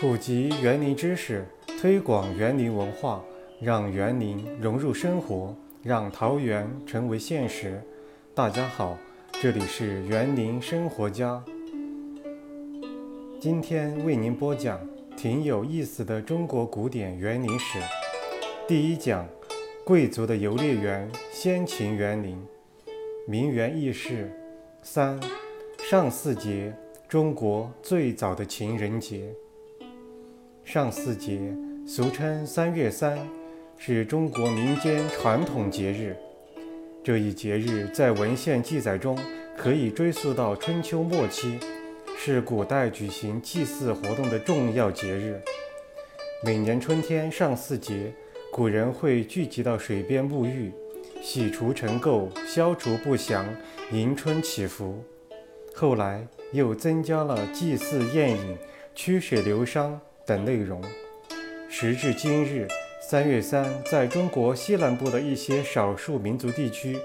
普及园林知识，推广园林文化，让园林融入生活，让桃园成为现实。大家好，这里是园林生活家。今天为您播讲挺有意思的中国古典园林史。第一讲：贵族的游猎园——先秦园林。名园轶事。三、上巳节，中国最早的情人节。上巳节，俗称三月三，是中国民间传统节日。这一节日在文献记载中可以追溯到春秋末期，是古代举行祭祀活动的重要节日。每年春天上巳节，古人会聚集到水边沐浴，洗除尘垢，消除不祥，迎春祈福。后来又增加了祭祀宴饮、驱水流觞。等内容，时至今日，三月三在中国西南部的一些少数民族地区，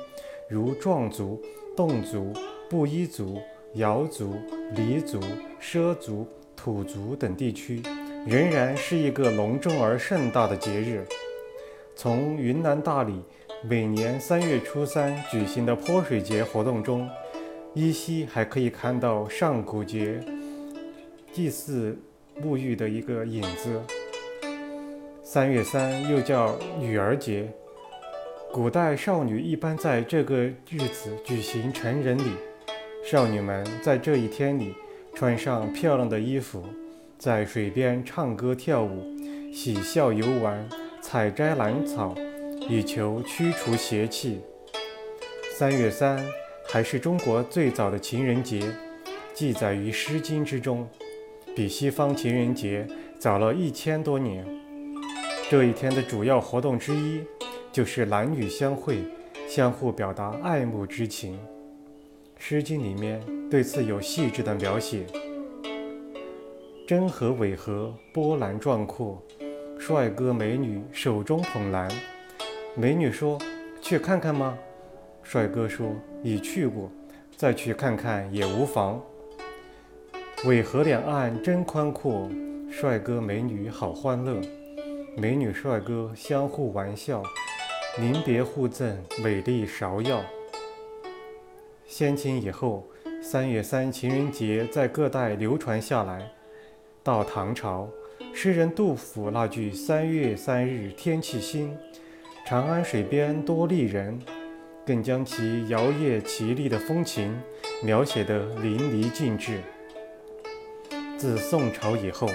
如壮族、侗族、布依族、瑶族、黎族、畲族、土族等地区，仍然是一个隆重而盛大的节日。从云南大理每年三月初三举行的泼水节活动中，依稀还可以看到上古节祭祀。沐浴的一个影子。三月三又叫女儿节，古代少女一般在这个日子举行成人礼。少女们在这一天里穿上漂亮的衣服，在水边唱歌跳舞，喜笑游玩，采摘兰草，以求驱除邪气。三月三还是中国最早的情人节，记载于《诗经》之中。比西方情人节早了一千多年。这一天的主要活动之一，就是男女相会，相互表达爱慕之情。《诗经》里面对此有细致的描写：真和伪和，波澜壮阔，帅哥美女手中捧篮。美女说：“去看看吗？”帅哥说：“已去过，再去看看也无妨。”渭河两岸真宽阔，帅哥美女好欢乐，美女帅哥相互玩笑，临别互赠美丽芍药。先秦以后，三月三情人节在各代流传下来。到唐朝，诗人杜甫那句“三月三日天气新，长安水边多丽人”，更将其摇曳绮丽的风情描写得淋漓尽致。自宋朝以后，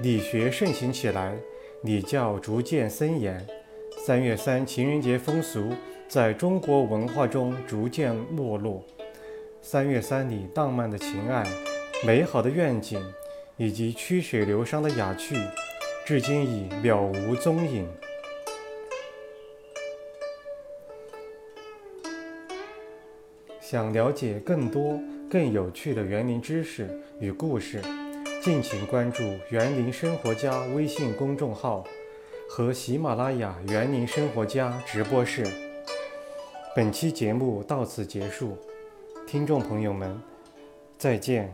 理学盛行起来，礼教逐渐森严。三月三情人节风俗在中国文化中逐渐没落。三月三里浪漫的情爱、美好的愿景以及曲水流觞的雅趣，至今已渺无踪影。想了解更多更有趣的园林知识与故事。敬请关注“园林生活家”微信公众号和喜马拉雅“园林生活家”直播室。本期节目到此结束，听众朋友们，再见。